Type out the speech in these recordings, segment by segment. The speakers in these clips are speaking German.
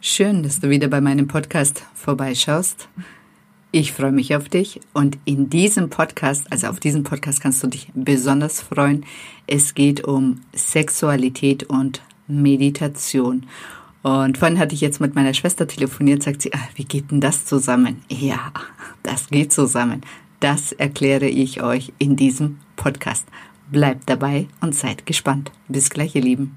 Schön, dass du wieder bei meinem Podcast vorbeischaust. Ich freue mich auf dich und in diesem Podcast, also auf diesem Podcast kannst du dich besonders freuen. Es geht um Sexualität und Meditation. Und vorhin hatte ich jetzt mit meiner Schwester telefoniert, sagt sie, ah, wie geht denn das zusammen? Ja, das geht zusammen. Das erkläre ich euch in diesem Podcast. Bleibt dabei und seid gespannt. Bis gleich, ihr Lieben.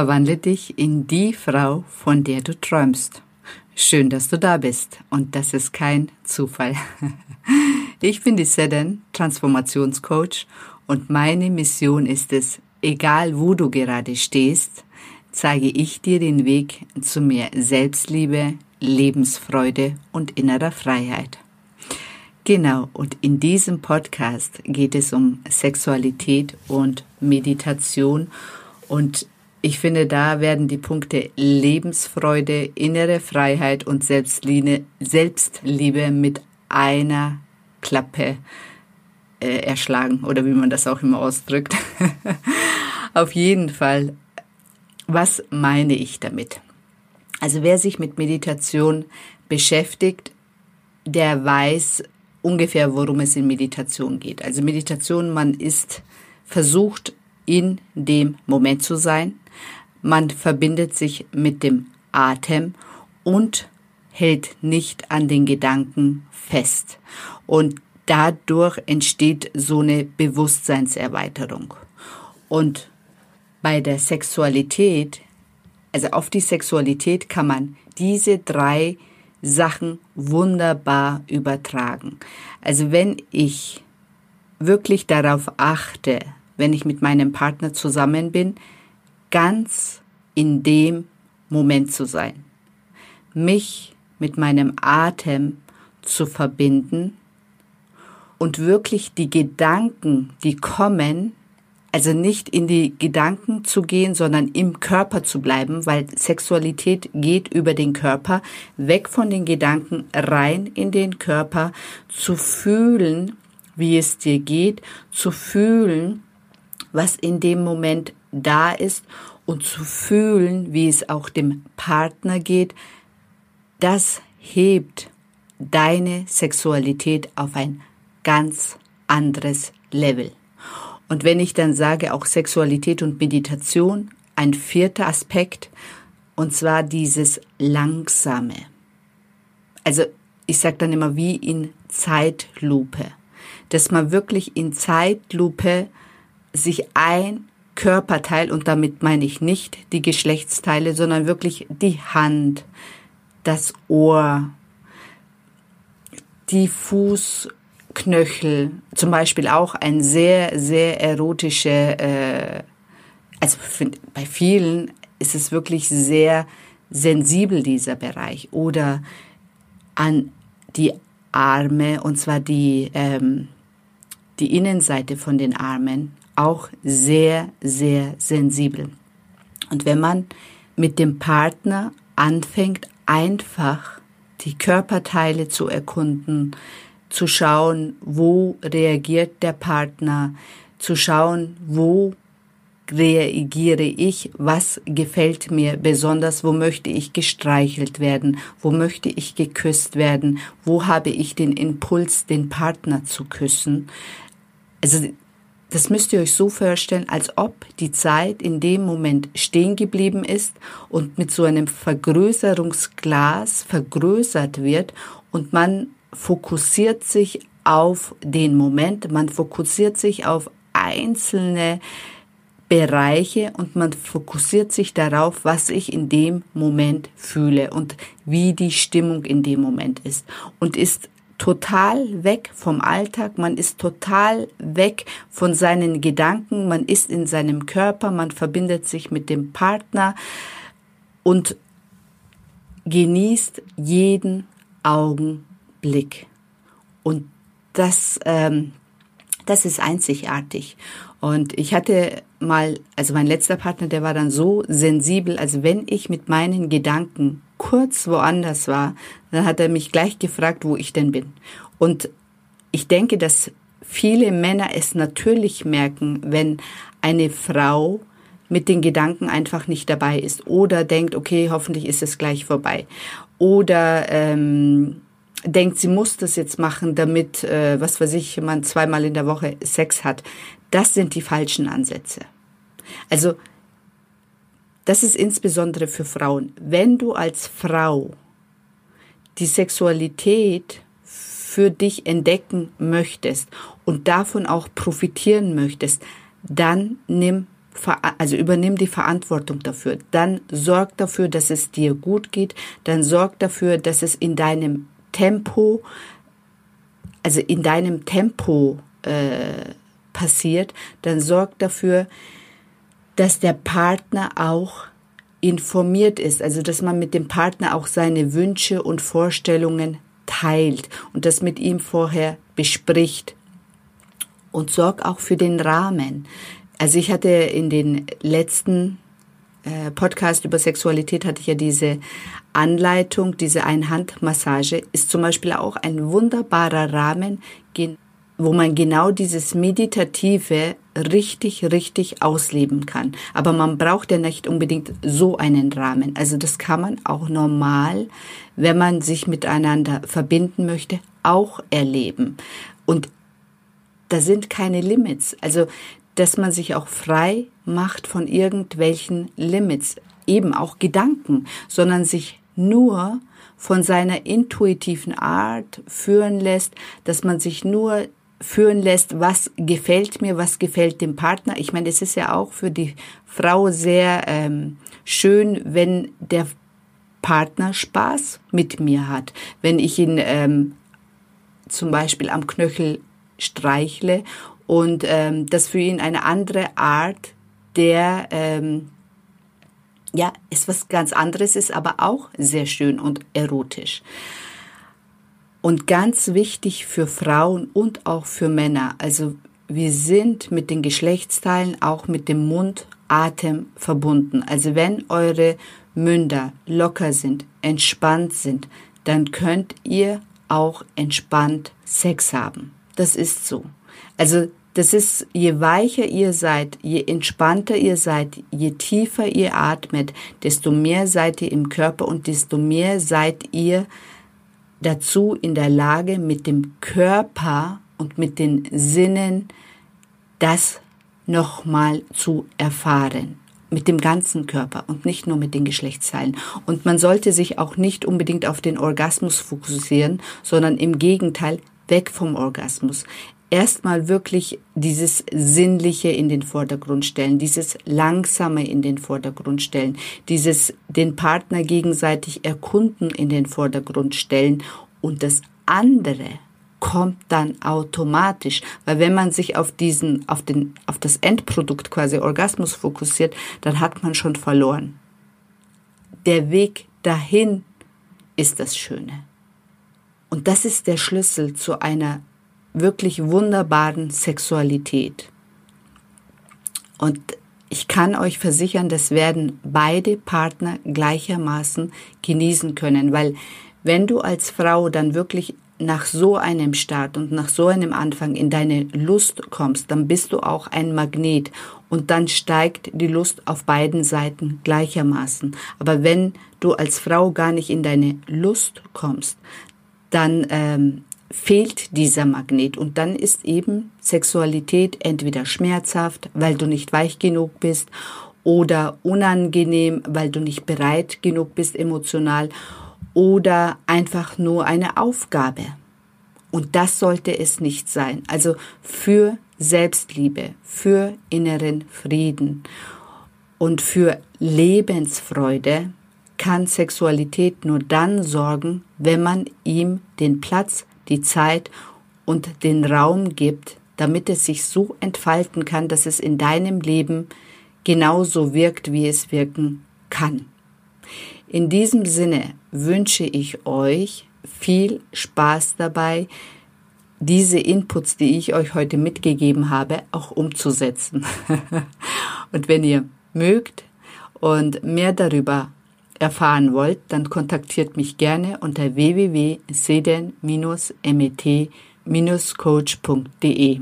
Verwandle dich in die Frau, von der du träumst. Schön, dass du da bist und das ist kein Zufall. Ich bin die Sedan, Transformationscoach und meine Mission ist es, egal wo du gerade stehst, zeige ich dir den Weg zu mehr Selbstliebe, Lebensfreude und innerer Freiheit. Genau, und in diesem Podcast geht es um Sexualität und Meditation und ich finde, da werden die Punkte Lebensfreude, innere Freiheit und Selbstliebe, Selbstliebe mit einer Klappe äh, erschlagen oder wie man das auch immer ausdrückt. Auf jeden Fall, was meine ich damit? Also wer sich mit Meditation beschäftigt, der weiß ungefähr, worum es in Meditation geht. Also Meditation, man ist versucht, in dem Moment zu sein. Man verbindet sich mit dem Atem und hält nicht an den Gedanken fest. Und dadurch entsteht so eine Bewusstseinserweiterung. Und bei der Sexualität, also auf die Sexualität kann man diese drei Sachen wunderbar übertragen. Also wenn ich wirklich darauf achte, wenn ich mit meinem Partner zusammen bin, ganz in dem Moment zu sein, mich mit meinem Atem zu verbinden und wirklich die Gedanken, die kommen, also nicht in die Gedanken zu gehen, sondern im Körper zu bleiben, weil Sexualität geht über den Körper, weg von den Gedanken, rein in den Körper, zu fühlen, wie es dir geht, zu fühlen, was in dem Moment da ist und zu fühlen, wie es auch dem Partner geht, das hebt deine Sexualität auf ein ganz anderes Level. Und wenn ich dann sage, auch Sexualität und Meditation, ein vierter Aspekt, und zwar dieses Langsame. Also ich sage dann immer wie in Zeitlupe, dass man wirklich in Zeitlupe sich ein Körperteil, und damit meine ich nicht die Geschlechtsteile, sondern wirklich die Hand, das Ohr, die Fuß, Knöchel, zum Beispiel auch ein sehr, sehr erotische, äh, also bei vielen ist es wirklich sehr sensibel, dieser Bereich. Oder an die Arme, und zwar die, ähm, die Innenseite von den Armen, auch sehr, sehr sensibel. Und wenn man mit dem Partner anfängt, einfach die Körperteile zu erkunden, zu schauen, wo reagiert der Partner, zu schauen, wo reagiere ich, was gefällt mir besonders, wo möchte ich gestreichelt werden, wo möchte ich geküsst werden, wo habe ich den Impuls, den Partner zu küssen. Also das müsst ihr euch so vorstellen, als ob die Zeit in dem Moment stehen geblieben ist und mit so einem Vergrößerungsglas vergrößert wird und man fokussiert sich auf den Moment, man fokussiert sich auf einzelne Bereiche und man fokussiert sich darauf, was ich in dem Moment fühle und wie die Stimmung in dem Moment ist. Und ist total weg vom Alltag, man ist total weg von seinen Gedanken, man ist in seinem Körper, man verbindet sich mit dem Partner und genießt jeden Augenblick. Und das, ähm, das ist einzigartig. Und ich hatte mal, also mein letzter Partner, der war dann so sensibel, also wenn ich mit meinen Gedanken kurz woanders war, dann hat er mich gleich gefragt, wo ich denn bin. Und ich denke, dass viele Männer es natürlich merken, wenn eine Frau mit den Gedanken einfach nicht dabei ist oder denkt, okay, hoffentlich ist es gleich vorbei. Oder ähm, denkt, sie muss das jetzt machen, damit, äh, was weiß ich, man zweimal in der Woche Sex hat. Das sind die falschen Ansätze. Also das ist insbesondere für Frauen. Wenn du als Frau die Sexualität für dich entdecken möchtest und davon auch profitieren möchtest, dann nimm also übernimm die Verantwortung dafür. Dann sorg dafür, dass es dir gut geht. Dann sorg dafür, dass es in deinem Tempo, also in deinem Tempo äh, passiert. Dann sorg dafür, dass der Partner auch informiert ist, also dass man mit dem Partner auch seine Wünsche und Vorstellungen teilt und das mit ihm vorher bespricht. Und sorg auch für den Rahmen. Also ich hatte in den letzten äh, Podcast über Sexualität hatte ich ja diese Anleitung, diese Einhandmassage ist zum Beispiel auch ein wunderbarer Rahmen, wo man genau dieses Meditative richtig, richtig ausleben kann. Aber man braucht ja nicht unbedingt so einen Rahmen. Also das kann man auch normal, wenn man sich miteinander verbinden möchte, auch erleben. Und da sind keine Limits. Also, dass man sich auch frei macht von irgendwelchen Limits, eben auch Gedanken, sondern sich nur von seiner intuitiven Art führen lässt, dass man sich nur führen lässt, was gefällt mir, was gefällt dem Partner. Ich meine, es ist ja auch für die Frau sehr ähm, schön, wenn der Partner Spaß mit mir hat. Wenn ich ihn ähm, zum Beispiel am Knöchel streichle und ähm, das für ihn eine andere Art der ähm, ja, ist was ganz anderes ist, aber auch sehr schön und erotisch. Und ganz wichtig für Frauen und auch für Männer. Also wir sind mit den Geschlechtsteilen auch mit dem Mund, Atem verbunden. Also wenn eure Münder locker sind, entspannt sind, dann könnt ihr auch entspannt Sex haben. Das ist so. Also das ist, je weicher ihr seid, je entspannter ihr seid, je tiefer ihr atmet, desto mehr seid ihr im Körper und desto mehr seid ihr dazu in der Lage, mit dem Körper und mit den Sinnen das nochmal zu erfahren. Mit dem ganzen Körper und nicht nur mit den Geschlechtsteilen. Und man sollte sich auch nicht unbedingt auf den Orgasmus fokussieren, sondern im Gegenteil weg vom Orgasmus erstmal wirklich dieses Sinnliche in den Vordergrund stellen, dieses Langsame in den Vordergrund stellen, dieses den Partner gegenseitig erkunden in den Vordergrund stellen und das andere kommt dann automatisch, weil wenn man sich auf diesen, auf den, auf das Endprodukt quasi Orgasmus fokussiert, dann hat man schon verloren. Der Weg dahin ist das Schöne. Und das ist der Schlüssel zu einer wirklich wunderbaren Sexualität. Und ich kann euch versichern, das werden beide Partner gleichermaßen genießen können, weil wenn du als Frau dann wirklich nach so einem Start und nach so einem Anfang in deine Lust kommst, dann bist du auch ein Magnet und dann steigt die Lust auf beiden Seiten gleichermaßen. Aber wenn du als Frau gar nicht in deine Lust kommst, dann ähm, fehlt dieser Magnet und dann ist eben Sexualität entweder schmerzhaft, weil du nicht weich genug bist oder unangenehm, weil du nicht bereit genug bist emotional oder einfach nur eine Aufgabe. Und das sollte es nicht sein. Also für Selbstliebe, für inneren Frieden und für Lebensfreude kann Sexualität nur dann sorgen, wenn man ihm den Platz die Zeit und den Raum gibt, damit es sich so entfalten kann, dass es in deinem Leben genauso wirkt, wie es wirken kann. In diesem Sinne wünsche ich euch viel Spaß dabei, diese Inputs, die ich euch heute mitgegeben habe, auch umzusetzen. und wenn ihr mögt und mehr darüber erfahren wollt, dann kontaktiert mich gerne unter www.seden-met-coach.de.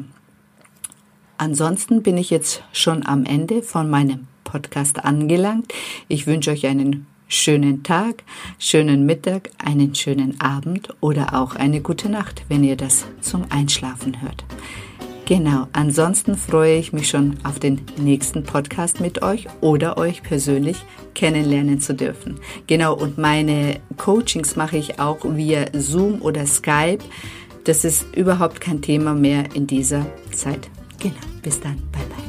Ansonsten bin ich jetzt schon am Ende von meinem Podcast angelangt. Ich wünsche euch einen schönen Tag, schönen Mittag, einen schönen Abend oder auch eine gute Nacht, wenn ihr das zum Einschlafen hört. Genau, ansonsten freue ich mich schon auf den nächsten Podcast mit euch oder euch persönlich kennenlernen zu dürfen. Genau, und meine Coachings mache ich auch via Zoom oder Skype. Das ist überhaupt kein Thema mehr in dieser Zeit. Genau, bis dann. Bye bye.